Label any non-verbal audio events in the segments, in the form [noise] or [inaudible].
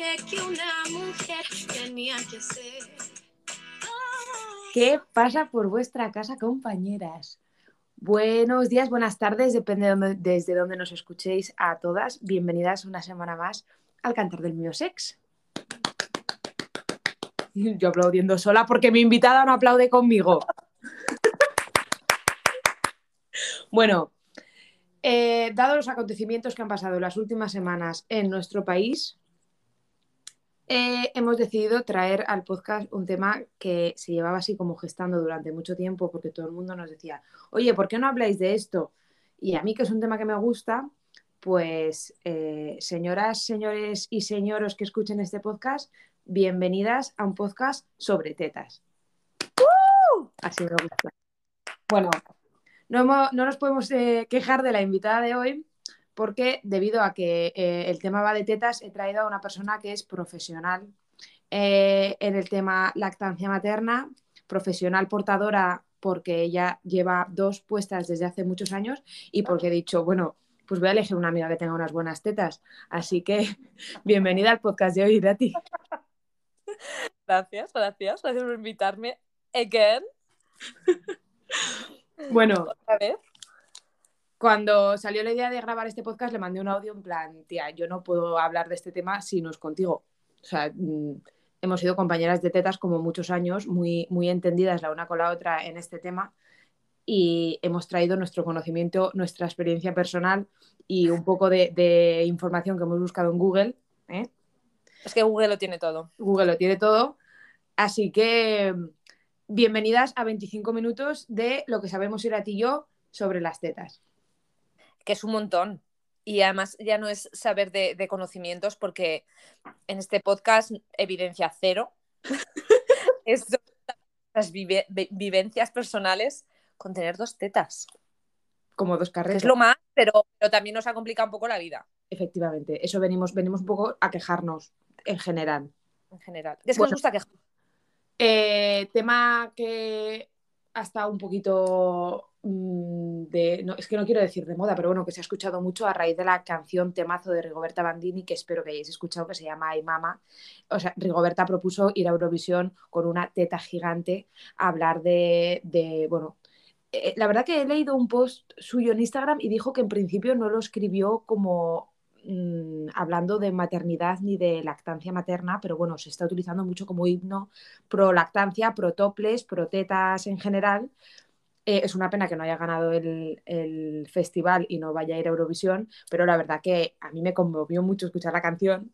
dije que una mujer tenía que ser. ¿Qué pasa por vuestra casa, compañeras? Buenos días, buenas tardes, depende desde donde nos escuchéis a todas. Bienvenidas una semana más al Cantar del Mío Sex. Yo aplaudiendo sola porque mi invitada no aplaude conmigo. bueno, eh, dado los acontecimientos que han pasado las últimas semanas en nuestro país, eh, hemos decidido traer al podcast un tema que se llevaba así como gestando durante mucho tiempo porque todo el mundo nos decía, oye, ¿por qué no habláis de esto? Y a mí, que es un tema que me gusta, pues eh, señoras, señores y señoros que escuchen este podcast, bienvenidas a un podcast sobre tetas. Así me gusta. Bueno, no, no nos podemos eh, quejar de la invitada de hoy porque debido a que eh, el tema va de tetas, he traído a una persona que es profesional eh, en el tema lactancia materna, profesional portadora porque ella lleva dos puestas desde hace muchos años y porque he dicho, bueno, pues voy a elegir una amiga que tenga unas buenas tetas. Así que [laughs] bienvenida al podcast de hoy, Irati. Gracias, gracias, gracias por invitarme again. Bueno, A ver. Cuando salió la idea de grabar este podcast, le mandé un audio en plan, tía, yo no puedo hablar de este tema si no es contigo. O sea, mm, hemos sido compañeras de tetas como muchos años, muy, muy entendidas la una con la otra en este tema y hemos traído nuestro conocimiento, nuestra experiencia personal y un poco de, de información que hemos buscado en Google. ¿eh? Es que Google lo tiene todo. Google lo tiene todo. Así que mm, bienvenidas a 25 minutos de lo que sabemos ir a ti y yo sobre las tetas. Que es un montón. Y además ya no es saber de, de conocimientos porque en este podcast evidencia cero. [laughs] es las vive- vi- vivencias personales con tener dos tetas. Como dos carreras. es lo más, pero, pero también nos ha complicado un poco la vida Efectivamente, eso venimos, venimos un poco a quejarnos en general. en general. Es que Bueno. nos gusta quejar. Eh, tema que ha estado un poquito mm, de. No, es que no quiero decir de moda, pero bueno, que se ha escuchado mucho a raíz de la canción temazo de Rigoberta Bandini, que espero que hayáis escuchado, que se llama Ay Mama. O sea, Rigoberta propuso ir a Eurovisión con una teta gigante a hablar de. de, bueno. eh, la verdad que he leído un post suyo en Instagram y dijo que en principio no lo escribió como mm, hablando de maternidad ni de lactancia materna, pero bueno, se está utilizando mucho como himno pro lactancia, pro toples, pro tetas en general. Eh, es una pena que no haya ganado el, festival y no vaya a ir a Eurovisión, pero la verdad que a mí me conmovió mucho escuchar la canción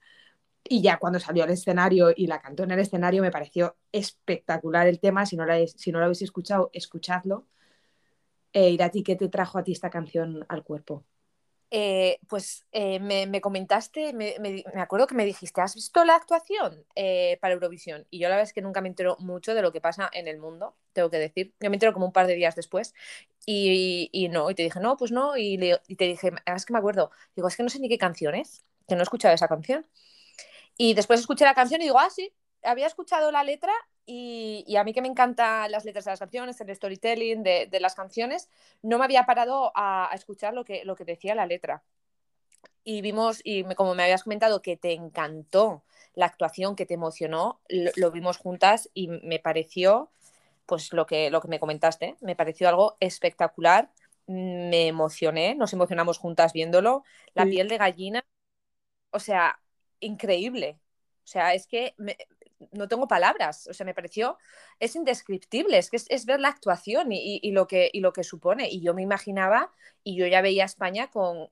y ya cuando salió al escenario y la cantó en el escenario me pareció espectacular el tema. Si no, la, si no lo habéis escuchado, escuchadlo. Eh, Irati, ¿qué te trajo a ti esta canción al cuerpo? Eh, pues eh, me, me comentaste, me, me- me acuerdo que me dijiste, ¿has visto la actuación eh, para Eurovisión? Y yo la verdad es que nunca me entero mucho de lo que pasa en el mundo, tengo que decir. Yo me entero como un par de días después y, y no, y te dije, no, pues no, y, le- te dije, "Ah, es que me acuerdo, digo, es que no sé ni qué canción es, que no he escuchado esa canción. Y después escuché la canción y digo, ah, sí, había escuchado la letra y, y a mí que me encantan las letras de las canciones, el storytelling de, de las canciones, no me había parado a, a escuchar lo que, lo que decía la letra. Y vimos, y me- como me habías comentado que te encantó la actuación, que te emocionó, lo, lo vimos juntas y me pareció, pues lo que, lo que me comentaste, me pareció algo espectacular, me emocioné, nos emocionamos juntas viéndolo, la Sí. piel de gallina, o sea, increíble. O sea, es que me- no tengo palabras, o sea, me pareció, es indescriptible, es que es, es ver la actuación y, y- y lo que, y lo que supone. Y yo me imaginaba, y yo ya veía a España con,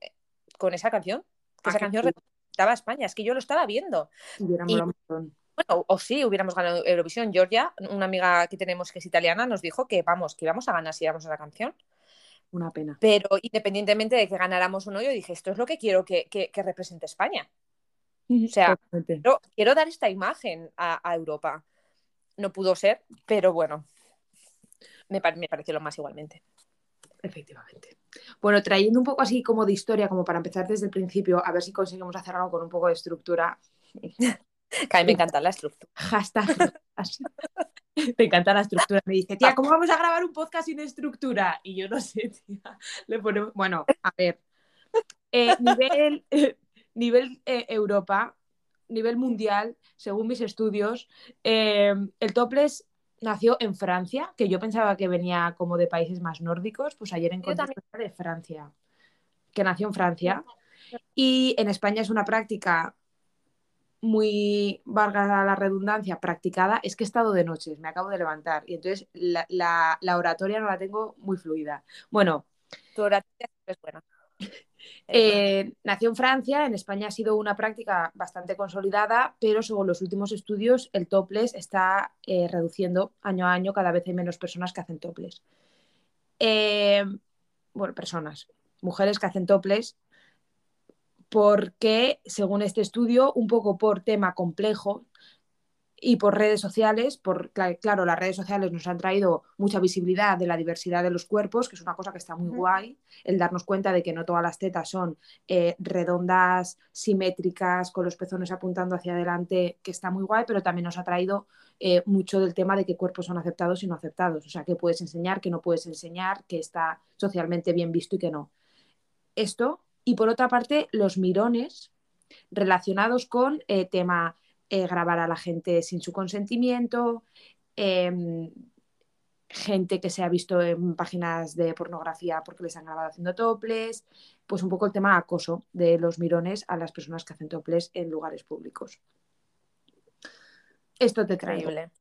con esa canción, que Ah, esa canción representaba a España, es que yo lo estaba viendo. Y-. Bueno, o sí, hubiéramos ganado Eurovisión. Georgia, una amiga que tenemos que es italiana, nos dijo que vamos, que íbamos a ganar si íbamos a la canción. Una pena. Pero independientemente de que ganáramos o no, yo dije, esto es lo que quiero que, que- que represente España. O sea, quiero, quiero dar esta imagen a, a Europa. No pudo ser, pero bueno, me, me pareció lo más igualmente. Efectivamente. Bueno, trayendo un poco así como de historia, como para empezar desde el principio, a ver si conseguimos hacer algo con un poco de estructura. [laughs] Que a mí me encanta la estructura. Hashtag. Te encanta la estructura. Me dice, tía, ¿cómo vamos a grabar un podcast sin estructura? Y yo no sé, tía. Le ponemos... Bueno, a ver. Eh, nivel nivel eh, Europa, nivel mundial, según mis estudios, eh, el topless nació en Francia, que yo pensaba que venía como de países más nórdicos, pues ayer encontré de Francia, que nació en Francia. Y en España es una práctica muy, valga la redundancia, practicada. Es que he estado de noches, me acabo de levantar y entonces la, la oratoria no la tengo muy fluida. Bueno. Tu oratoria es buena. [laughs] Eh, nació en Francia, en España ha sido una práctica bastante consolidada, pero según los últimos estudios el topless está eh, reduciendo año a año, cada vez hay menos personas que hacen topless. Eh, bueno, personas, mujeres que hacen topless, porque según este estudio, un poco por tema complejo, y por redes sociales, por, claro, las redes sociales nos han traído mucha visibilidad de la diversidad de los cuerpos, que es una cosa que está muy guay, el darnos cuenta de que no todas las tetas son eh, redondas, simétricas, con los pezones apuntando hacia adelante, que está muy guay, pero también nos ha traído eh, mucho del tema de qué cuerpos son aceptados y no aceptados, o sea, qué puedes enseñar, qué no puedes enseñar, qué está socialmente bien visto y qué no. Esto, y por otra parte, los mirones relacionados con eh, tema eh, grabar a la gente sin su consentimiento, em, gente que se ha visto en páginas de pornografía porque les han grabado haciendo toples, pues un poco el tema acoso de los mirones a las personas que hacen toples en lugares públicos. Esto te trae. Increíble.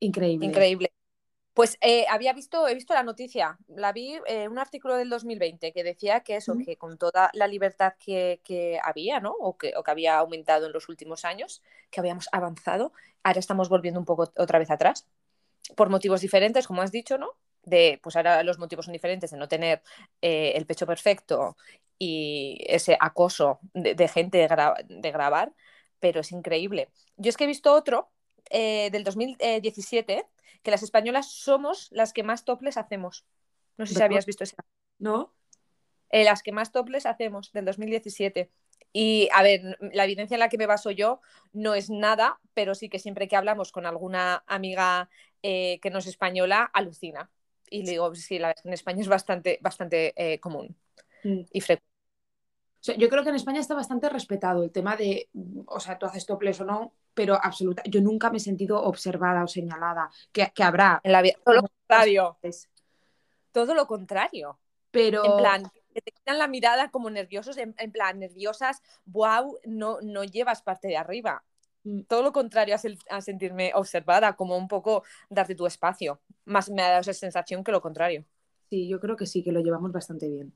Increíble. Increíble. Pues eh, había visto, he visto la noticia, la vi en eh, un artículo del 2020 que decía que eso, que con toda la libertad que, había, ¿no? O que, o que, había aumentado en los últimos años, que habíamos avanzado, ahora estamos volviendo un poco otra vez atrás, por motivos diferentes, como has dicho, ¿no? De, pues ahora los motivos son diferentes de no tener eh, el pecho perfecto y ese acoso de, gente de, grabar, pero es increíble. Yo es que he visto otro del 2017 que las españolas somos las que más toples hacemos. No sé si habías visto ese. ¿No? Eh, las que más toples hacemos del 2017. Y a ver, la evidencia en la que me baso yo no es nada, pero sí que siempre que hablamos con alguna amiga eh, que no es española, alucina. Y le digo, sí, la en España es bastante, bastante eh, común mm. y frecuente. yo creo que en España está bastante respetado el tema de, o sea, tú haces toples o no, pero absoluta. Yo nunca me he sentido observada o señalada. Que, habrá. En la vida. Todo lo contrario. Todo lo contrario. Pero. En plan, que te quitan la mirada como nerviosos, en, plan, nerviosas, wow, no, no llevas parte de arriba. Mm. Todo lo contrario a, sentirme observada, como un poco darte tu espacio. Más me ha dado esa sensación que lo contrario. Sí, yo creo que sí, que lo llevamos bastante bien.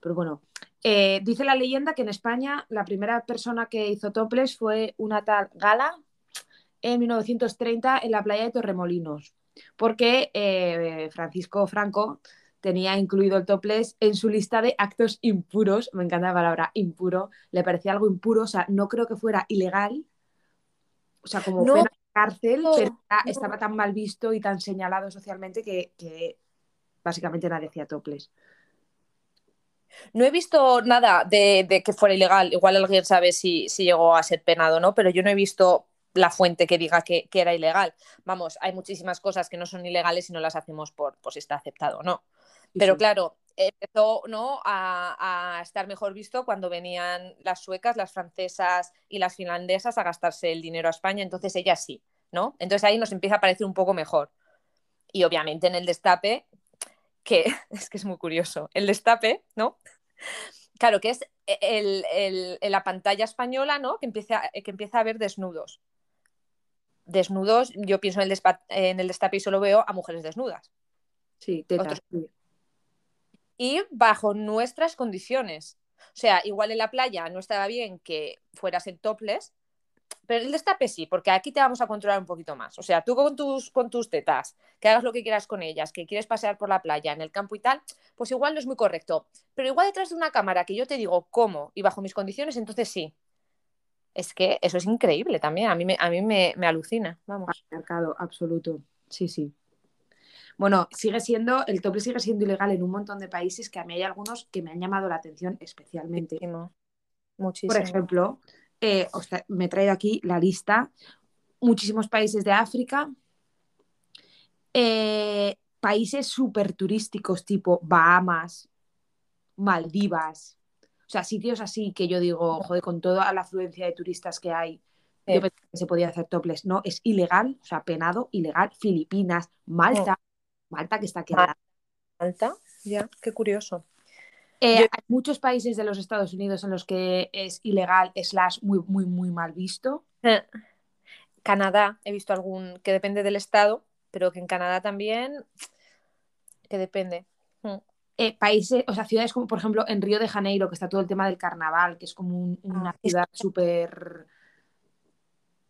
Pero bueno, eh, dice la leyenda que en España la primera persona que hizo toples fue una tal Gala en 1930 en la playa de Torremolinos, porque eh, Francisco Franco tenía incluido el toples en su lista de actos impuros, me encanta la palabra impuro, le parecía algo impuro, o sea, no creo que fuera ilegal, o sea, como no, cárcel, pero estaba tan mal visto y tan señalado socialmente que, que básicamente nadie hacía toples. No he visto nada de, que fuera ilegal. Igual alguien sabe si, llegó a ser penado o no, pero yo no he visto la fuente que diga que, era ilegal. Vamos, hay muchísimas cosas que no son ilegales y no las hacemos por si está aceptado o no. Pero claro, empezó ¿no? A, a, estar mejor visto cuando venían las suecas, las francesas y las finlandesas a gastarse el dinero a España, entonces ellas sí, ¿no? Entonces ahí nos empieza a parecer un poco mejor. Y obviamente en el destape que [laughs] es que es muy curioso. El destape, ¿no? Claro, que es el, la pantalla española, ¿no? Que empieza, que empieza a ver desnudos. Desnudos, yo pienso en el, en el destape y solo veo a mujeres desnudas. Sí, tetas. Y bajo nuestras condiciones. O sea, igual en la playa no estaba bien que fueras en topless, pero el destape sí, porque aquí te vamos a controlar un poquito más. O sea, tú con tus, con tus tetas, que hagas lo que quieras con ellas, que quieres pasear por la playa, en el campo y tal, pues igual no es muy correcto. Pero igual detrás de una cámara que yo te digo cómo y bajo mis condiciones, entonces sí. Es que eso es increíble también, a mí me, a mí me, alucina. Vamos. Mercado absoluto, sí, sí. Bueno, sigue siendo, el tople sigue siendo ilegal en un montón de países que a mí hay algunos que me han llamado la atención especialmente. Muchísimo. Por ejemplo, eh, me he traído aquí la lista, muchísimos países de África, eh, países súper turísticos tipo Bahamas, Maldivas, o sea, sitios así que yo digo, joder, con toda la afluencia de turistas que hay, Yo pensé que se podía hacer topless. No, es ilegal, o sea, penado, ilegal. Filipinas, Malta, Malta que está quedada. Alta, ya, qué curioso. Eh, Yo- Hay muchos países de los Estados Unidos en los que es ilegal, slash muy, muy, muy mal visto. Eh, Canadá, he visto algún que depende del estado, pero que en Canadá también, que depende. Mm. Eh, países, o sea, ciudades como, por ejemplo, en Río de Janeiro, que está todo el tema del carnaval, que es como un- una Ah, es- ciudad súper.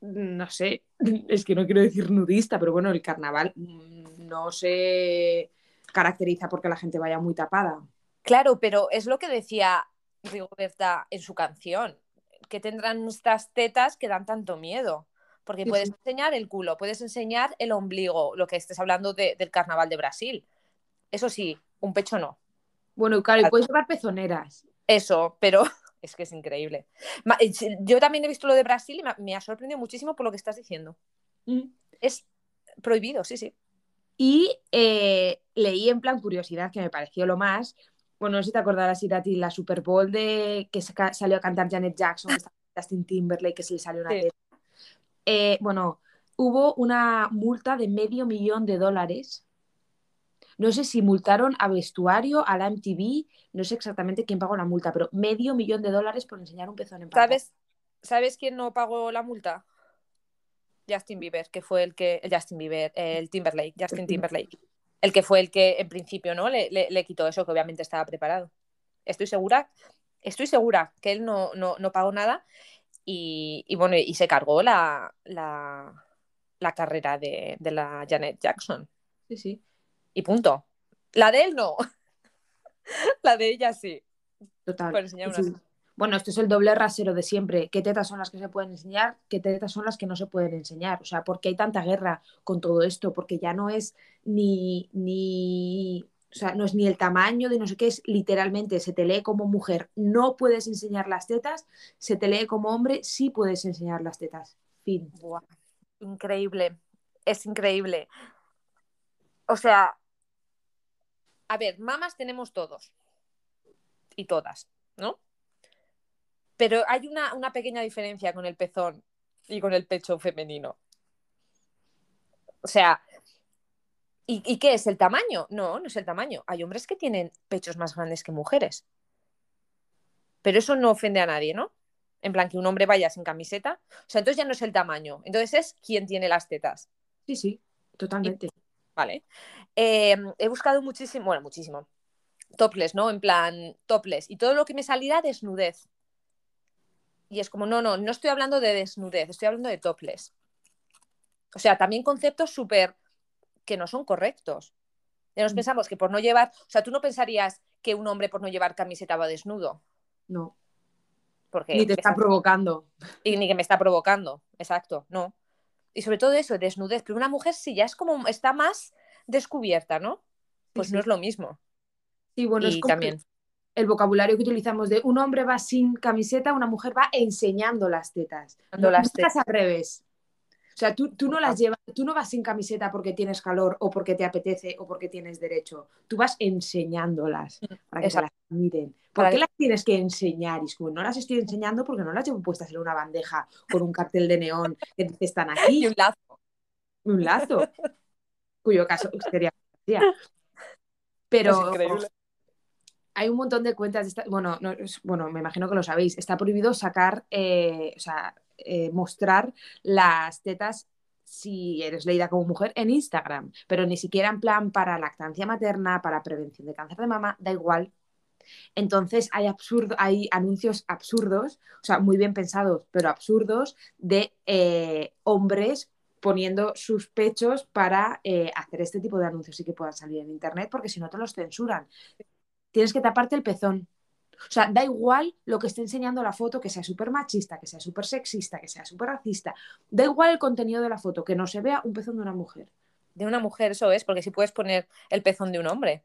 No sé, [laughs] es que no quiero decir nudista, pero bueno, el carnaval mm, no se caracteriza porque la gente vaya muy tapada. Claro, pero es lo que decía Rigoberta en su canción, que tendrán estas tetas que dan tanto miedo. Porque puedes enseñar el culo, puedes enseñar el ombligo, lo que estés hablando de- del carnaval de Brasil. Eso sí, un pecho no. Bueno, claro, y puedes llevar pezoneras. Eso, pero [laughs] es que es increíble. Yo también he visto lo de Brasil y me ha- me ha sorprendido muchísimo por lo que estás diciendo. Mm. Es prohibido, sí, sí. Y eh, leí en plan curiosidad, que me pareció lo más. Bueno, no sé si te acordarás, Irati, la Super Bowl de que sa- salió a cantar Janet Jackson, que estaba Justin Timberlake, que se le salió una Sí. teta. Eh, bueno, hubo una multa de medio millón de dólares. No sé si multaron a vestuario, a la MTV, no sé exactamente quién pagó la multa, pero medio millón de dólares por enseñar un pezón en pantalla. ¿Sabes, ¿Sabes quién no pagó la multa? Justin Bieber, que fue el que. El Justin Bieber, el Timberlake, Justin Timberlake. El que fue el que en principio no le, le- le quitó eso, que obviamente estaba preparado. Estoy segura, estoy segura que él no, no, no pagó nada y, y bueno, y se cargó la, la, la carrera de, de la Janet Jackson. Sí, sí. Y punto. La de él no. [laughs] la de ella sí. Total. Por enseñar Sí. Bueno, esto es el doble rasero de siempre. ¿Qué tetas son las que se pueden enseñar? ¿Qué tetas son las que no se pueden enseñar? O sea, ¿por qué hay tanta guerra con todo esto? Porque ya no es ni, ni, o sea, no es ni el tamaño de no sé qué, es literalmente, se te lee como mujer, no puedes enseñar las tetas, se te lee como hombre, sí puedes enseñar las tetas. Fin. Increíble, es increíble. O sea, a ver, mamas tenemos todos y todas, ¿no? Pero hay una, una pequeña diferencia con el pezón y con el pecho femenino. O sea, ¿y, y qué es el tamaño? No, no es el tamaño. Hay hombres que tienen pechos más grandes que mujeres. Pero eso no ofende a nadie, ¿no? En plan, que un hombre vaya sin camiseta. O sea, entonces ya no es el tamaño. Entonces es quién tiene las tetas. Sí, sí, totalmente. ¿Vale? Eh, he buscado muchísimo, bueno, muchísimo. Topless, ¿no? En plan, topless. Y todo lo que me saliera desnudez. Y es como, no, no, no estoy hablando de desnudez, estoy hablando de topless. O sea, también conceptos súper que no son correctos. Ya nos Mm. pensamos que por no llevar, o sea, tú no pensarías que un hombre por no llevar camiseta va desnudo. No, Porque ni te está provocando. y ni que me está provocando. Exacto, no. Y sobre todo eso, desnudez. Pero una mujer sí ya es como, está más descubierta, ¿no? Pues Sí, no sí. es lo mismo. Sí, bueno, es y como también. El vocabulario que utilizamos de un hombre va sin camiseta, una mujer va enseñando las tetas. No, las tetas. al revés. O sea, tú, tú no las llevas, tú no vas sin camiseta porque tienes calor o porque te apetece o porque tienes derecho. Tú vas enseñándolas para que Exacto. las miren. ¿Por qué las tienes que enseñar? Y es como, no las estoy enseñando porque no las llevo puestas en una bandeja con un cartel de neón que dice están [laughs] aquí Y un lazo. un lazo. [laughs] Cuyo caso sería. Pero Es increíble. Hay un montón de cuentas bueno, no, bueno, me imagino que lo sabéis, está prohibido sacar, eh, o sea, eh, mostrar las tetas si eres leída como mujer en Instagram, pero ni siquiera en plan para lactancia materna, para prevención de cáncer de mama, da igual. Entonces hay absurdo, hay anuncios absurdos, o sea, muy bien pensados, pero absurdos, de eh, hombres poniendo sus pechos para eh, hacer este tipo de anuncios y que puedan salir en internet, porque si no te los censuran. Tienes que taparte el pezón. O sea, da igual lo que esté enseñando la foto, que sea súper machista, que sea súper sexista, que sea súper racista. Da igual el contenido de la foto, que no se vea un pezón de una mujer. De una mujer, eso es, porque si puedes poner el pezón de un hombre.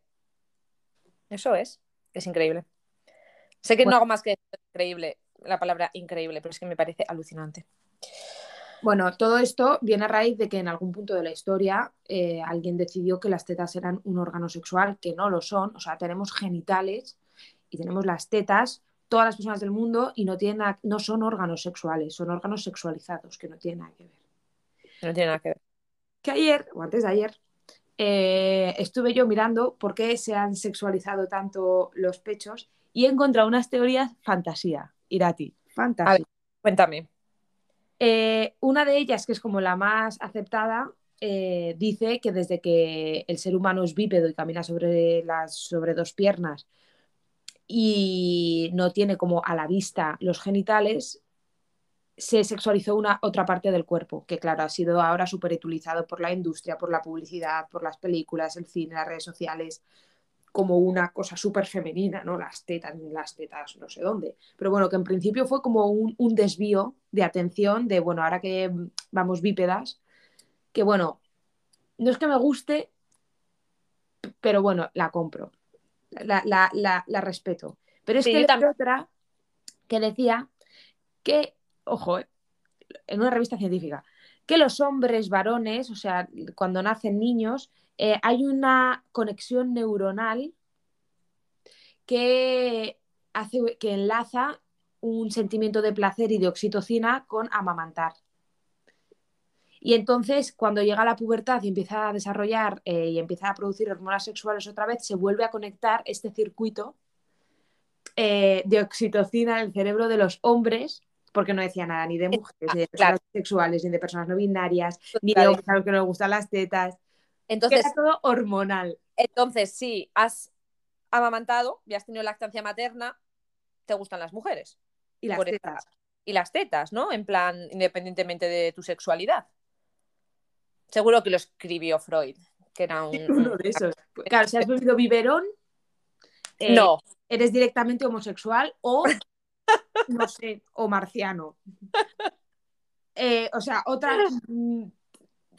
Eso es. Es increíble. Sé que Bueno. no hago más que decir increíble, la palabra increíble, pero es que me parece alucinante. Bueno, todo esto viene a raíz de que en algún punto de la historia eh, alguien decidió que las tetas eran un órgano sexual, que no lo son. O sea, tenemos genitales y tenemos las tetas todas las personas del mundo y no, tienen nada- no son órganos sexuales, son órganos sexualizados, que no tienen nada que ver. No tiene nada que ver. Que ayer, o antes de ayer, eh, estuve yo mirando por qué se han sexualizado tanto los pechos y he encontrado unas teorías fantasía, Irati, fantasía. A ver. Cuéntame. Eh, una de ellas, que es como la más aceptada, eh, dice que desde que el ser humano es bípedo y camina sobre, las, sobre dos piernas y no tiene como a la vista los genitales, se sexualizó una otra parte del cuerpo, que claro, ha sido ahora súper utilizado por la industria, por la publicidad, por las películas, el cine, las redes sociales, como una cosa súper femenina, ¿no? Las tetas, las tetas, no sé dónde. Pero bueno, que en principio fue como un, un desvío de atención de, bueno, ahora que vamos bípedas, que bueno, no es que me guste, pero bueno, la compro, la, la, la, la respeto. Pero es Sí, que también. otra que decía que, ojo, eh, en una revista científica, que los hombres varones, o sea, cuando nacen niños, eh, hay una conexión neuronal que hace que enlaza un sentimiento de placer y de oxitocina con amamantar. Y entonces, cuando llega la pubertad y empieza a desarrollar eh, y empieza a producir hormonas sexuales otra vez, se vuelve a conectar este circuito eh, de oxitocina en el cerebro de los hombres, porque no decía nada ni de mujeres, ni de claro. personas sexuales, ni de personas no binarias, ni de hombres a los que no les gustan las tetas. Entonces, era todo hormonal. entonces, si has amamantado y has tenido lactancia materna, te gustan las mujeres. Y las tetas. Y las tetas, ¿no? En plan, independientemente de tu sexualidad. Seguro que lo escribió Freud, que era un... [laughs] Uno un- de esos. [laughs] Claro, si has bebido biberón, eh, No, eres directamente homosexual o, no sé, o marciano. [laughs] Eh, o sea, otra.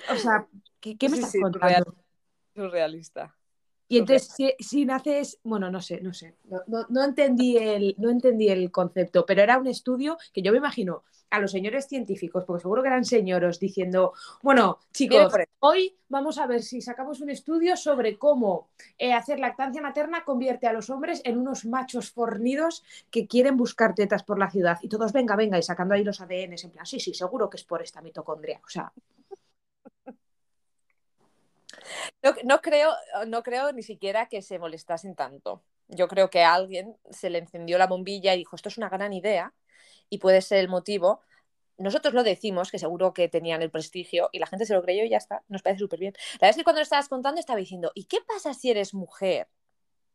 O sea, ¿qué, qué me Sí, estás sí, contando? real. surrealista. Y entonces, si, si naces, bueno, no sé, no sé, no, no- no entendí el, no entendí el concepto, pero era un estudio que yo me imagino a los señores científicos, porque seguro que eran señoros, diciendo, bueno, chicos, hoy vamos a ver si sacamos un estudio sobre cómo eh, hacer lactancia materna convierte a los hombres en unos machos fornidos que quieren buscar tetas por la ciudad. Y todos, venga, venga, y sacando ahí los ADNs, en plan, sí, sí, seguro que es por esta mitocondria. O sea, No, no creo, no creo ni siquiera que se molestasen tanto. Yo creo que a alguien se le encendió la bombilla y dijo, esto es una gran idea y puede ser el motivo. Nosotros lo decimos, que seguro que tenían el prestigio y la gente se lo creyó y ya está, nos parece súper bien. La verdad es que cuando lo estabas contando estaba diciendo, ¿y qué pasa si eres mujer?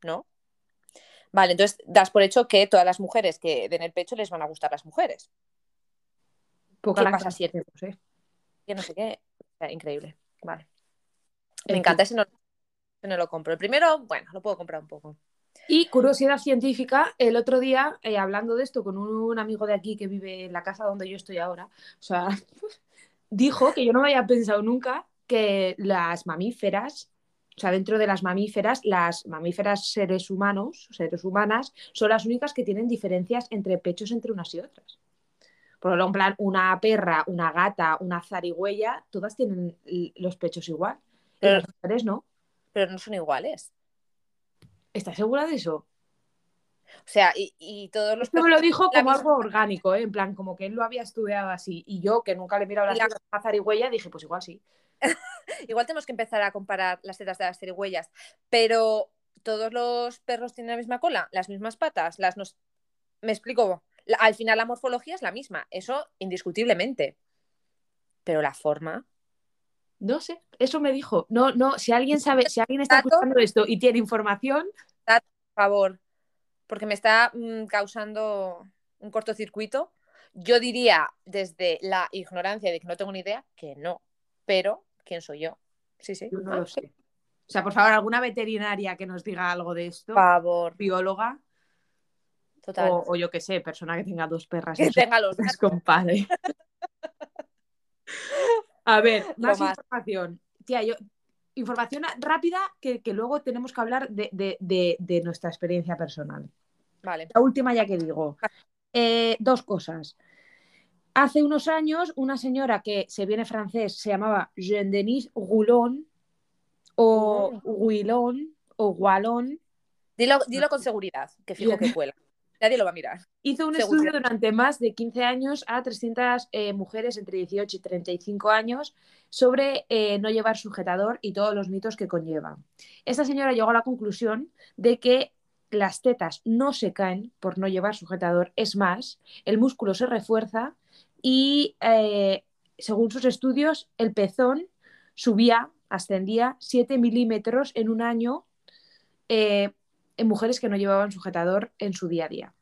¿No? Vale, entonces das por hecho que todas las mujeres que den el pecho les van a gustar las mujeres. poca ¿Qué pasa si hacemos, ¿eh? Que no sé qué. O sea, increíble. Vale. Me encanta, ese no, no lo compro. El primero, bueno, lo puedo comprar un poco. Y curiosidad científica, el otro día, eh, hablando de esto con un, un amigo de aquí que vive en la casa donde yo estoy ahora, o sea, [laughs] dijo que yo no me había pensado nunca que las mamíferas, o sea, dentro de las mamíferas, las mamíferas seres humanos, seres humanas, son las únicas que tienen diferencias entre pechos entre unas y otras. Por ejemplo, en plan, una perra, una gata, una zarigüeya, todas tienen los pechos igual. Y Pero- las mujeres no. Pero no son iguales. ¿Estás segura de eso? O sea, y, y todos los Esto me lo dijo como misma- algo orgánico, ¿eh? en plan, como que él lo había estudiado así. Y yo, que nunca le he mirado las Y la- tetas a zarigüeya, dije, pues igual sí. [laughs] Igual tenemos que empezar a comparar las tetas de las zarigüeyas, pero todos los perros tienen la misma cola, las mismas patas, las nos... Me explico. La- Al final la morfología es la misma, eso indiscutiblemente. Pero la forma. No sé, eso me dijo. No, no, si alguien sabe, si alguien está escuchando esto y tiene información, Por favor, porque me está mm, causando un cortocircuito. Yo diría desde la ignorancia de que no tengo ni idea que no, pero ¿quién soy yo? Sí, sí. yo no Ah, lo sé. O sea, por favor, alguna veterinaria que nos diga algo de esto, Por favor, bióloga, total. o, o yo que sé, persona que tenga dos perras que tenga los [laughs] compadre. [laughs] A ver, [laughs] más, más. información. Tía, yo, información rápida que, que luego tenemos que hablar de, de- de- de nuestra experiencia personal. Vale. La última ya que digo. Eh, dos cosas. Hace unos años, una señora que se viene francés se llamaba Jean-Denis Roulon o Oh. Guilon o Gualon. Dilo, dilo con seguridad, que fijo que cuela. Nadie lo va a mirar. Hizo un estudio durante más de 15 años a 300 eh, mujeres entre 18 y 35 años sobre eh, no llevar sujetador y todos los mitos que conlleva. Esta señora llegó a la conclusión de que las tetas no se caen por no llevar sujetador, es más, el músculo se refuerza y eh, según sus estudios el pezón subía, ascendía 7 milímetros en un año en mujeres que no llevaban sujetador en su día a día.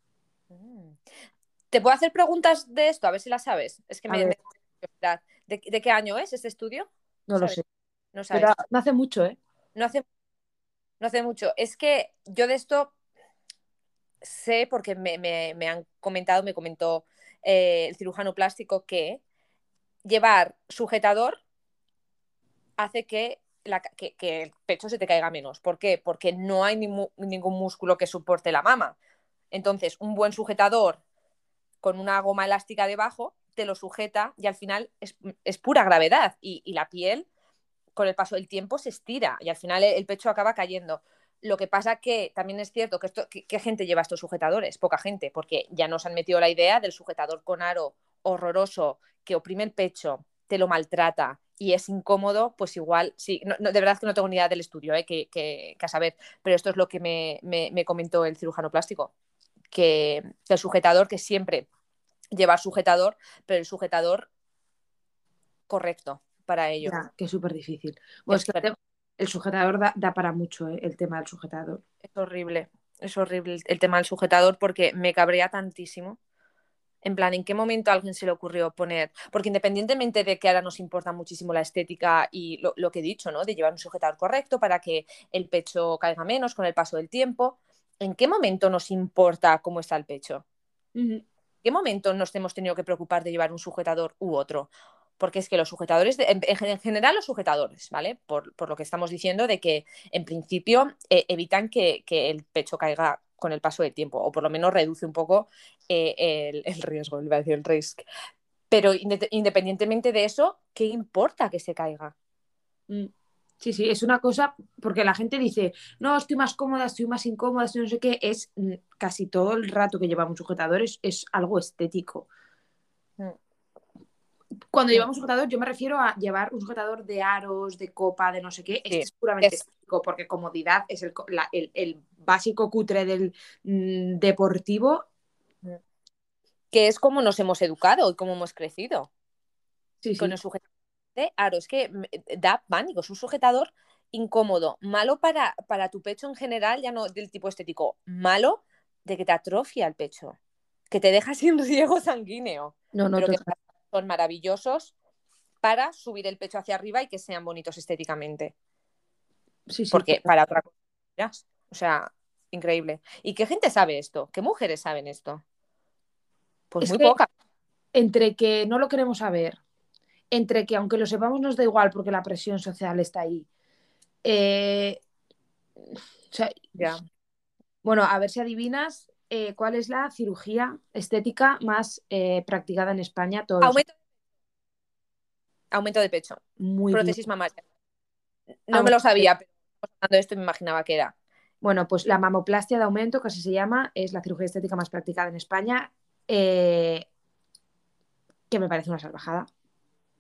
Mm. ¿Te puedo hacer preguntas de esto? A ver si las sabes. Es que me, me-. ¿De, de qué año es este estudio? No lo sé. No sabes. Pero no hace mucho, ¿eh? No hace, no hace mucho. Es que yo de esto sé porque me, me- me han comentado, me comentó eh, el cirujano plástico que llevar sujetador hace que, que- el pecho se te caiga menos. ¿Por qué? Porque no hay ningún músculo que soporte la mama. Entonces, un buen sujetador con una goma elástica debajo te lo sujeta y al final es, pura gravedad y, la piel con el paso del tiempo se estira y al final el, pecho acaba cayendo. Lo que pasa que también es cierto que esto, ¿qué, qué gente lleva estos sujetadores? Poca gente, porque ya nos han metido la idea del sujetador con aro horroroso que oprime el pecho, te lo maltrata y es incómodo, pues igual, sí, no, no, de verdad que no tengo ni idea del estudio, ¿eh? que, que, que a saber, pero esto es lo que me, me, me comentó el cirujano plástico, que, que el sujetador, que siempre llevar sujetador, pero el sujetador correcto para ello. Ya, que es súper difícil. El, sujetador da, da para mucho, ¿eh? el tema del sujetador. Es horrible, es horrible el, el tema del sujetador porque me cabrea tantísimo. En plan, ¿en qué momento a alguien se le ocurrió poner? Porque independientemente de que ahora nos importa muchísimo la estética y lo, lo que he dicho, ¿no? De llevar un sujetador correcto para que el pecho caiga menos con el paso del tiempo, ¿en qué momento nos importa cómo está el pecho? ¿En qué momento nos hemos tenido que preocupar de llevar un sujetador u otro? Porque es que los sujetadores, de- en, en general los sujetadores, ¿vale? Por, por lo que estamos diciendo de que en principio eh, evitan que, que el pecho caiga con el paso del tiempo, o por lo menos reduce un poco eh, el, el riesgo, decir el risk. Pero inde- independientemente de eso, ¿qué importa que se caiga? Mm. Sí, sí, es una cosa, porque la gente dice, no, estoy más cómoda, estoy más incómoda, estoy no sé qué, es mm, casi todo el rato que llevamos sujetadores, es algo estético. Mm. Cuando Mm. llevamos sujetador, yo me refiero a llevar un sujetador de aros, de copa, de no sé qué, este Sí, es puramente es- estético, porque comodidad es el, la- el- el básico cutre del mm, deportivo. Que es como nos hemos educado y cómo hemos crecido. Sí, sí. con el sujetador de aro. Es que me- da pánico, es un sujetador incómodo, malo para, para tu pecho en general, ya no del tipo estético, malo de que te atrofia el pecho, que te deja [laughs] sin riego sanguíneo, No, no, pero que total. son maravillosos para subir el pecho hacia arriba y que sean bonitos estéticamente, Sí, sí, porque para otra cosa. O sea, increíble. ¿Y qué gente sabe esto? ¿Qué mujeres saben esto? Pues Es muy poca. entre que no lo queremos saber, entre que aunque lo sepamos nos da igual porque la presión social está ahí. Eh, o sea, Ya. bueno, a ver si adivinas eh, cuál es la cirugía estética más eh, practicada en España. Todos Aumento, aumento de pecho. muy prótesis mamaria. No me lo sabía, pero hablando de esto me imaginaba que era. Bueno, pues la mamoplastia de aumento, que así se llama, es la cirugía estética más practicada en España, eh, que me parece una salvajada.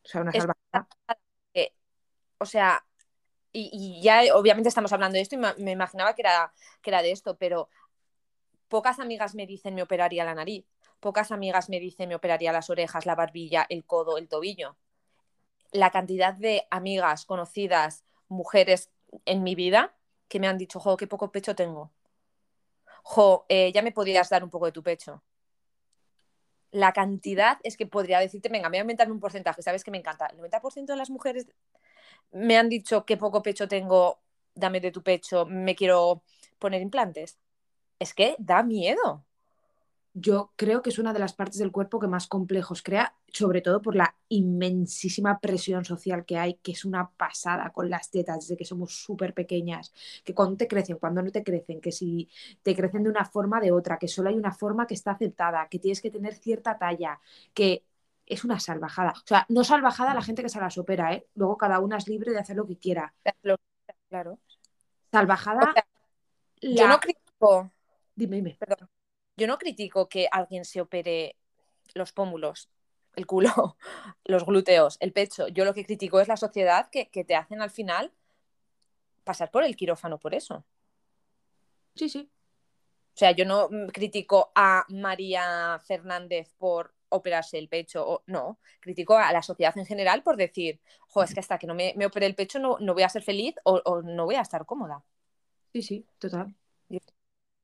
O sea, una Es- salvajada. O sea, y, y ya obviamente estamos hablando de esto y me imaginaba que era, que era de esto, pero pocas amigas me dicen me operaría la nariz, pocas amigas me dicen me operaría las orejas, la barbilla, el codo, el tobillo. La cantidad de amigas, conocidas, mujeres en mi vida que me han dicho, jo, qué poco pecho tengo. Jo, eh, ya me podrías dar un poco de tu pecho. La cantidad es que podría decirte, venga, me voy a inventarme un porcentaje, sabes que me encanta. El 90% de las mujeres me han dicho qué poco pecho tengo, dame de tu pecho, me quiero poner implantes. Es que da miedo. Yo creo que es una de las partes del cuerpo que más complejos crea, sobre todo por la inmensísima presión social que hay, que es una pasada con las tetas desde que somos súper pequeñas, que cuando te crecen, cuando no te crecen, que si te crecen de una forma de otra, que solo hay una forma que está aceptada, que tienes que tener cierta talla, que es una salvajada. O sea, no salvajada la gente que se las opera, ¿eh? Luego cada una es libre de hacer lo que quiera. Claro. Salvajada O sea, la... Yo no critico, Dime, dime. perdón. yo no critico que alguien se opere los pómulos, el culo, [laughs] los glúteos, el pecho. Yo lo que critico es la sociedad que, que te hacen al final pasar por el quirófano por eso. Sí, sí. O sea, yo no critico a María Fernández por operarse el pecho, o no, critico a la sociedad en general por decir, jo, es que hasta que no me, me opere el pecho no, no voy a ser feliz o, o no voy a estar cómoda. Sí, sí, total.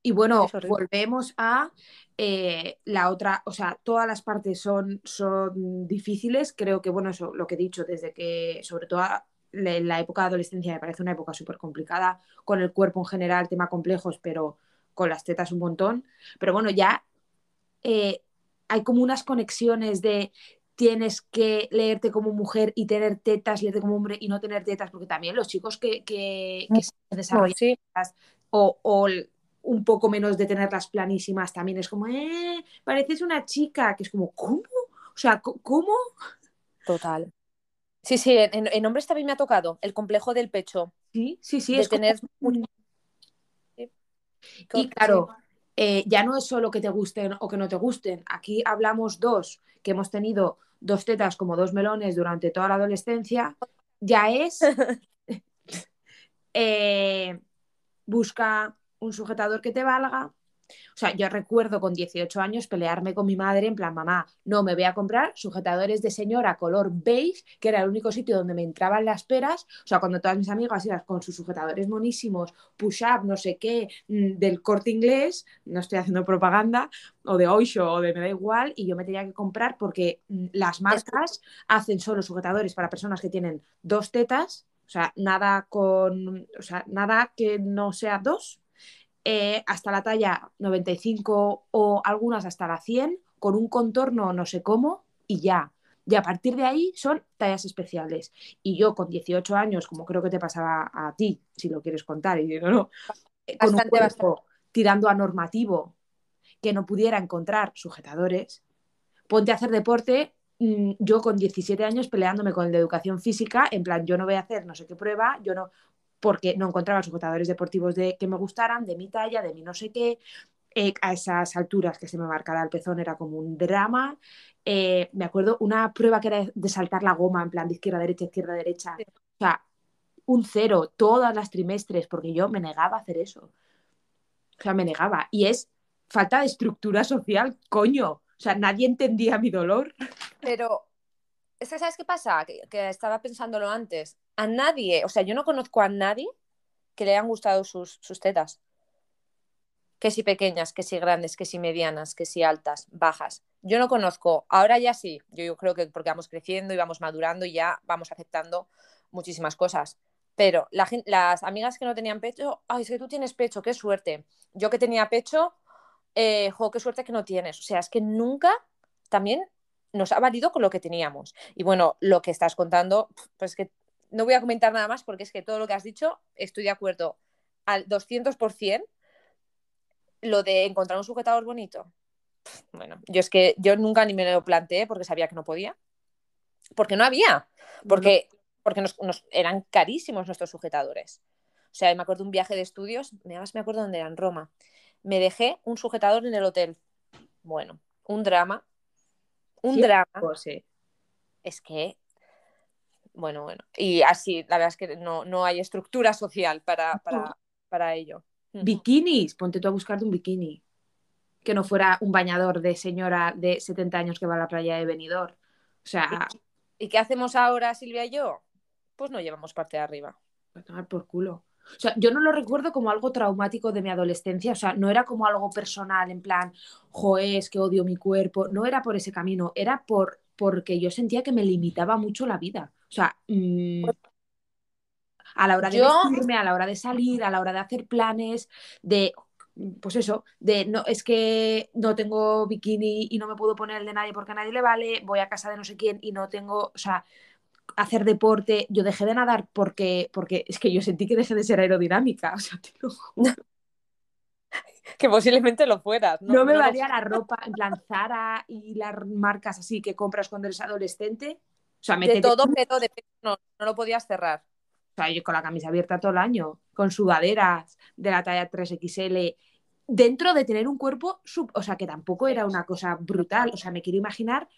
Y- bueno, volvemos a eh, la otra, o sea, todas las partes son, son difíciles. Creo que, bueno, eso, lo que he dicho, desde que, sobre todo a- la, época de adolescencia me parece una época súper complicada, con el cuerpo en general, tema complejos, pero con las tetas un montón. Pero bueno, ya eh, hay como unas conexiones de tienes que leerte como mujer y tener tetas, leerte como hombre y no tener tetas, porque también los chicos que, que, que se desarrollan sí. o, o un poco menos de tenerlas planísimas también es como, eh, pareces una chica, que es como, ¿cómo? O sea, ¿cómo? Total. Sí, sí, en, en hombres también me ha tocado el complejo del pecho, Sí, sí, sí, de es como- tener Y claro, eh, ya no es solo que te gusten o que no te gusten. Aquí hablamos dos, que hemos tenido dos tetas como dos melones durante toda la adolescencia. Ya es [laughs] eh, busca un sujetador que te valga. O sea, yo recuerdo con 18 años pelearme con mi madre en plan, mamá, no me voy a comprar sujetadores de señora color beige, que era el único sitio donde me entraban las peras. O sea, cuando todas mis amigas iban con sus sujetadores monísimos, push-up, no sé qué, mm, del corte inglés, no estoy haciendo propaganda, o de Oisho o de me da igual, y yo me tenía que comprar porque mm, las marcas hacen solo sujetadores para personas que tienen dos tetas, o sea, nada con, o sea, nada que no sea dos, eh, hasta la talla 95 o algunas hasta la 100, con un contorno no sé cómo, y ya. Y a partir de ahí son tallas especiales. Y yo con 18 años, como creo que te pasaba a ti, si lo quieres contar, y si no, no, eh, con un Bastante, cuerpo tirando a normativo, que no pudiera encontrar sujetadores, ponte a hacer deporte. mm, Yo con 17 años peleándome con el de educación física, en plan, yo no voy a hacer no sé qué prueba, yo no, porque no encontraba sujetadores deportivos de, que me gustaran, de mi talla, de mi no sé qué. Eh, a esas alturas que se me marcara el pezón era como un drama. Eh, me acuerdo una prueba que era de saltar la goma, en plan de izquierda, derecha, izquierda, derecha. Sí. O sea, un cero todas las trimestres, porque yo me negaba a hacer eso. O sea, me negaba. Y es falta de estructura social, coño. O sea, nadie entendía mi dolor. Pero, es que, ¿sabes qué pasa? Que, estaba pensándolo antes. A nadie, o sea, yo no conozco a nadie que le hayan gustado sus, tetas. Que si pequeñas, que si grandes, que si medianas, que si altas, bajas. Yo no conozco. Ahora ya sí. Yo, yo creo que porque vamos creciendo y vamos madurando y ya vamos aceptando muchísimas cosas. Pero las amigas que no tenían pecho, ay, es que tú tienes pecho, qué suerte. Yo que tenía pecho, eh, jo, qué suerte que no tienes. O sea, es que nunca también nos ha valido con lo que teníamos. Y bueno, lo que estás contando, pues que no voy a comentar nada más porque es que todo lo que has dicho estoy de acuerdo al 200%. Lo de encontrar un sujetador bonito. Bueno, yo es que yo nunca ni me lo planteé porque sabía que no podía. Porque no había. Porque, porque nos, nos- eran carísimos nuestros sujetadores. O sea, me acuerdo de un viaje de estudios, además me acuerdo dónde era, en Roma. Me dejé un sujetador en el hotel. Bueno, un drama. Un Sí, drama. Sí. Es que, bueno, bueno. Y así, la verdad es que no, no hay estructura social para, para, para ello. Bikinis, ponte tú a buscarte un bikini. Que no fuera un bañador de señora de 70 años que va a la playa de Benidorm. O sea, ¿Y qué hacemos ahora, Silvia y yo? Pues no llevamos parte de arriba. a tomar por culo. O sea, yo no lo recuerdo como algo traumático de mi adolescencia, o sea, no era como algo personal, en plan, joder, es que odio mi cuerpo, no era por ese camino, era por porque yo sentía que me limitaba mucho la vida. O sea, mm, a la hora de Yo- vestirme, a la hora de salir, a la hora de hacer planes, de, pues eso, de no, es que no tengo bikini y no me puedo poner el de nadie porque a nadie le vale, voy a casa de no sé quién y no tengo, o sea, hacer deporte, yo dejé de nadar porque, porque es que yo sentí que dejé de ser aerodinámica, [laughs] o sea, te lo juro. [laughs] Que posiblemente lo fueras. No, me lo- valía la [laughs] ropa, en plan Zara y las marcas así que compras cuando eres adolescente. O sea, De todo, pero de no, no lo podías cerrar. o sea, yo con la camisa abierta todo el año, con sudaderas de la talla 3XL, dentro de tener un cuerpo, sub- o sea, que tampoco era una cosa brutal. O sea, me quiero imaginar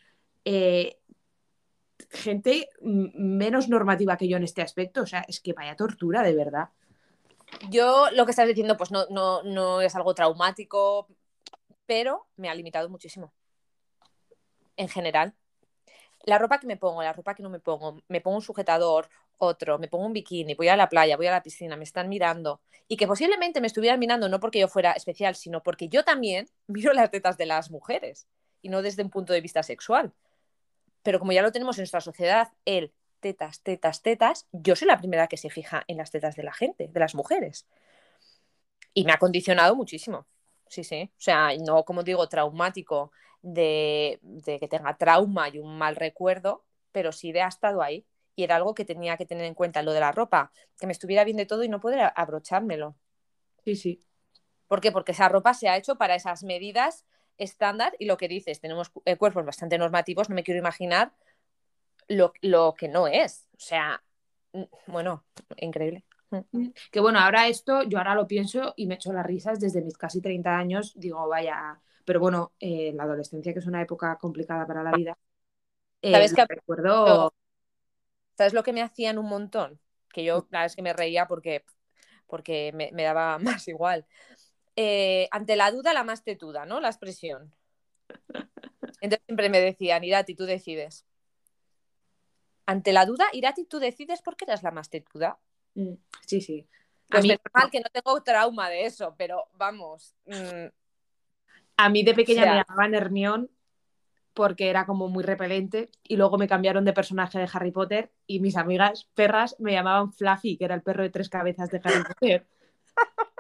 eh, gente menos normativa que yo en este aspecto. O sea, es que vaya tortura, de verdad. Yo lo que estás diciendo, pues no, no, no es algo traumático, pero me ha limitado muchísimo. En general. La ropa que me pongo, la ropa que no me pongo, me pongo un sujetador, otro, me pongo un bikini, voy a la playa, voy a la piscina, me están mirando. Y que posiblemente me estuvieran mirando no porque yo fuera especial, sino porque yo también [laughs] miro las tetas de las mujeres y no desde un punto de vista sexual. Pero como ya lo tenemos en nuestra sociedad, el tetas, tetas, tetas, yo soy la primera que se fija en las tetas de la gente, de las mujeres. Y me ha condicionado muchísimo. Sí, sí. O sea, no como digo, traumático de, de que tenga trauma y un mal recuerdo, pero sí de ha estado ahí. Y era algo que tenía que tener en cuenta, lo de la ropa, que me estuviera bien de todo y no poder abrochármelo. Sí, sí. ¿Por qué? Porque esa ropa se ha hecho para esas medidas estándar y lo que dices, tenemos eh, cuerpos bastante normativos, no me quiero imaginar lo, lo que no es. O sea, mm, bueno, increíble. Que bueno, ahora esto, yo ahora lo pienso y me echo las risas desde mis casi 30 años. Digo, vaya, pero bueno, eh, la adolescencia, que es una época complicada para la vida. eh, ¿Sabes qué? recuerdo. ¿Sabes lo que me hacían un montón? Que yo, la verdad es que me reía porque, porque me, me daba [laughs] más igual. Eh, ante la duda, la más tetuda, ¿no? La expresión. [laughs] Entonces siempre me decían, Irati, tú decides. Ante la duda, Irati, tú decides porque eres la más tetuda. Mm, Sí, sí. A Pues mí, menos mal que no tengo trauma de eso, pero vamos. mm, a mí de pequeña O sea- me llamaban Hermión porque era como muy repelente y luego me cambiaron de personaje de Harry Potter y mis amigas perras me llamaban Fluffy, que era el perro de tres cabezas de Harry Potter. [laughs]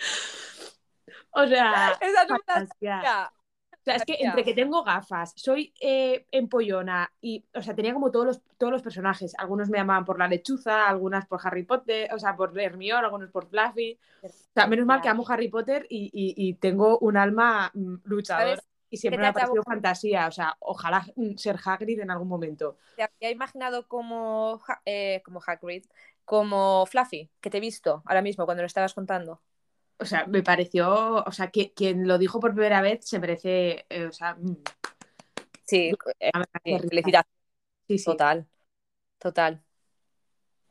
[laughs] O sea, Esa sabía. O sea, es que entre que tengo gafas, soy eh, empollona y, o sea, tenía como todos los, todos los personajes. Algunos me llamaban por la lechuza, algunas por Harry Potter, o sea, por Hermione, algunos por Fluffy. O sea, menos mal que amo Harry Potter y, y- y tengo un alma mm, luchadora. ¿Sabes Y siempre me ha parecido fantasía. O sea, ojalá mm, ser Hagrid en algún momento. Te había imaginado como, eh, como Hagrid, como Fluffy, que te he visto ahora mismo cuando lo estabas contando. O sea, me pareció, o sea, que quien lo dijo por primera vez se merece, eh, o sea, mm, Sí, eh, sí, felicidades. sí, sí. Total, total.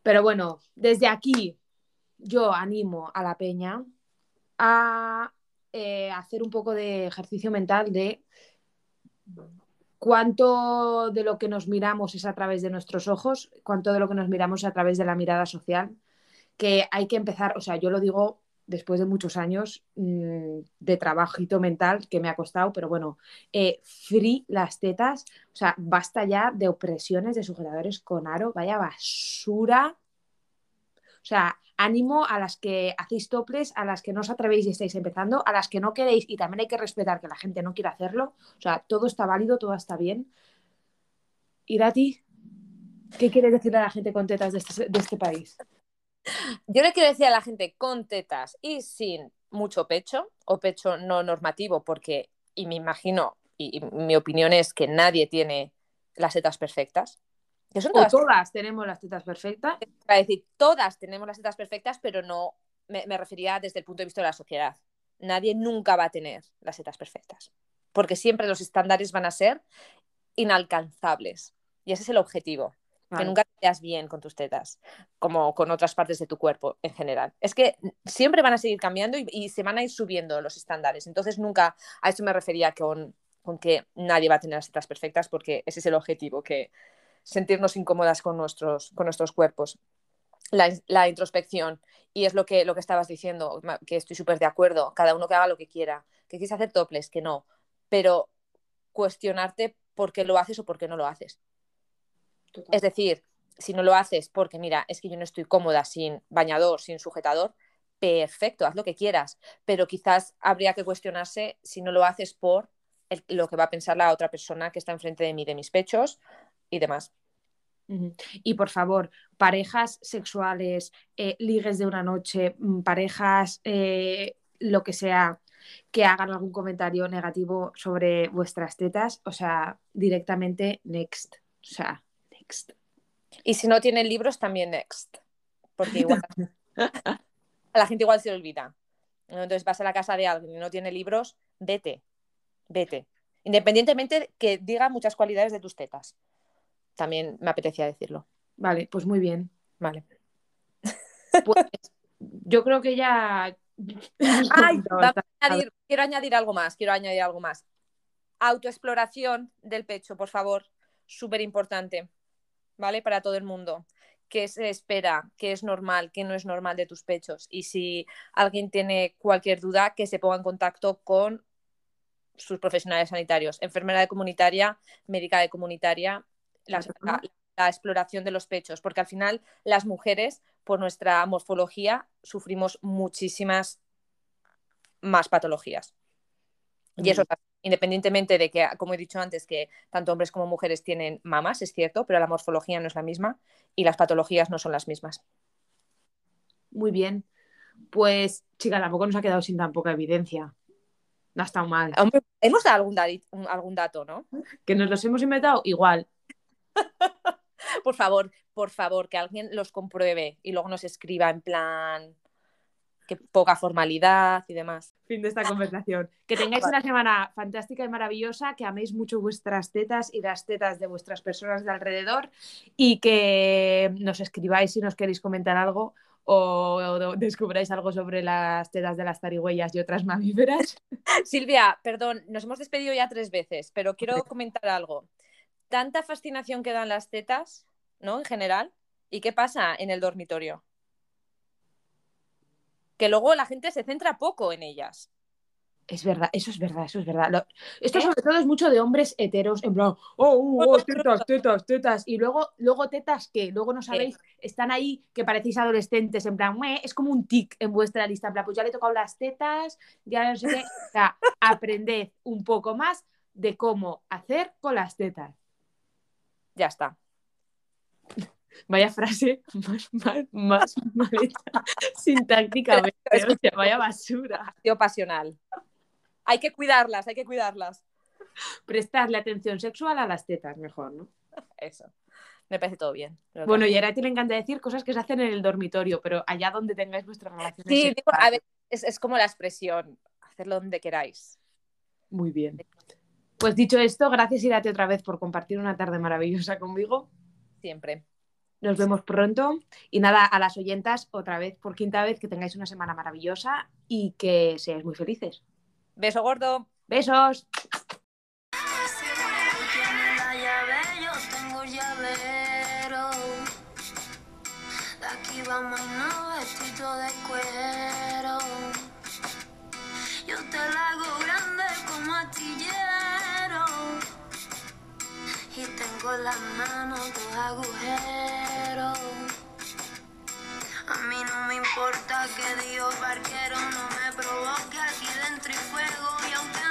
Pero bueno, desde aquí yo animo a la peña a eh, hacer un poco de ejercicio mental de cuánto de lo que nos miramos es a través de nuestros ojos, cuánto de lo que nos miramos es a través de la mirada social, que hay que empezar, o sea, yo lo digo después de muchos años mmm, de trabajito mental que me ha costado, pero bueno, eh, free las tetas, o sea, basta ya de opresiones de sujetadores con aro, vaya basura. O sea, ánimo a las que hacéis toples, a las que no os atrevéis y estáis empezando, a las que no queréis y también hay que respetar que la gente no quiera hacerlo. O sea, todo está válido, todo está bien. Irati, ¿qué quieres decirle a la gente con tetas de este, de este país? Yo le quiero decir a la gente con tetas y sin mucho pecho, o pecho no normativo, porque, y me imagino, y, y mi opinión es que nadie tiene las tetas perfectas. Que son O todas, tenemos las tetas perfectas. para decir, todas tenemos las tetas perfectas, pero no me, me refería desde el punto de vista de la sociedad. Nadie nunca va a tener las tetas perfectas, porque siempre los estándares van a ser inalcanzables. Y ese es el objetivo, que nunca te veas bien con tus tetas, como con otras partes de tu cuerpo en general. Es que siempre van a seguir cambiando y, y se van a ir subiendo los estándares. Entonces nunca, a eso me refería con, con que nadie va a tener las tetas perfectas, porque ese es el objetivo, que sentirnos incómodas con nuestros, con nuestros cuerpos. La, la introspección, y es lo que, lo que estabas diciendo, que estoy súper de acuerdo, cada uno que haga lo que quiera, que quieres hacer toples, que no, pero cuestionarte por qué lo haces o por qué no lo haces. Es decir, si no lo haces porque, mira, es que yo no estoy cómoda sin bañador, sin sujetador, perfecto, haz lo que quieras, pero quizás habría que cuestionarse si no lo haces por el- lo que va a pensar la otra persona que está enfrente de mí, de mis pechos y demás. Y por favor, parejas sexuales, eh, ligues de una noche, mm, parejas, eh, lo que sea, que hagan algún comentario negativo sobre vuestras tetas, o sea, directamente next. O sea, next. Y si no tienen libros, también next, porque igual [laughs] a la gente igual se le olvida. Entonces vas a la casa de alguien y no tiene libros, vete, vete. Independientemente que diga muchas cualidades de tus tetas. También me apetecía decirlo. Vale, pues muy bien. Vale. Pues yo creo que ya. [laughs] Ay, [laughs] vamos a añadir- quiero añadir algo más, quiero añadir algo más. Autoexploración del pecho, por favor. Súper importante, ¿vale? Para todo el mundo. ¿Qué se espera? ¿Qué es normal? ¿Qué no es normal de tus pechos? Y si alguien tiene cualquier duda, que se ponga en contacto con sus profesionales sanitarios. Enfermera de comunitaria, médica de comunitaria, la, la- la exploración de los pechos, porque al final las mujeres, por nuestra morfología, sufrimos muchísimas más patologías. Y eso, es así. Independientemente de que, como he dicho antes, que tanto hombres como mujeres tienen mamas, es cierto, pero la morfología no es la misma y las patologías no son las mismas. Muy bien. Pues, chica, tampoco nos ha quedado sin tan poca evidencia. No ha estado mal. Hombre, hemos dado algún dato, ¿no? Que nos los hemos inventado igual. [laughs] Por favor, por favor, que alguien los compruebe y luego nos escriba en plan que poca formalidad y demás. Fin de esta conversación. Que tengáis una semana fantástica y maravillosa, que améis mucho vuestras tetas y las tetas de vuestras personas de alrededor y que nos escribáis si nos queréis comentar algo o, o descubráis algo sobre las tetas de las tarigüeyas y otras mamíferas. [laughs] Silvia, perdón, nos hemos despedido ya tres veces, pero quiero comentar algo. Tanta fascinación que dan las tetas, ¿no? En general. ¿Y qué pasa en el dormitorio? Que luego la gente se centra poco en ellas. Es verdad, eso es verdad, eso es verdad. Lo- Esto ¿Eh? sobre todo es mucho de hombres heteros, en plan, oh, oh, oh, tetas, tetas, tetas. Y luego, luego tetas que luego no sabéis, están ahí que parecéis adolescentes, en plan, es como un tic en vuestra lista, en plan, pues ya le he tocado las tetas, ya no sé qué. O sea, [laughs] aprended un poco más de cómo hacer con las tetas. Ya está. Vaya frase [laughs] más, más, más mal hecha sintácticamente. O sea, vaya basura. Pasional. Hay que cuidarlas, hay que cuidarlas. Prestadle atención sexual a las tetas, mejor, ¿no? Eso. Me parece todo bien. Bueno, y a Arati le encanta decir cosas que se hacen en el dormitorio, pero allá donde tengáis vuestras relaciones. Sí, digo, a ver, es, es como la expresión, hacerlo donde queráis. Muy bien. Pues dicho esto, gracias Irate otra vez por compartir una tarde maravillosa conmigo. Siempre. Nos vemos pronto. Y nada, a las oyentas, otra vez, por quinta vez, que tengáis una semana maravillosa y que seáis muy felices. Beso gordo. Besos. Vestido de cuero. Yo te la hago grande como astillero. Y tengo las manos dos agujeros. A mí no me importa que Dios barquero no me provoque aquí dentro y fuego y aunque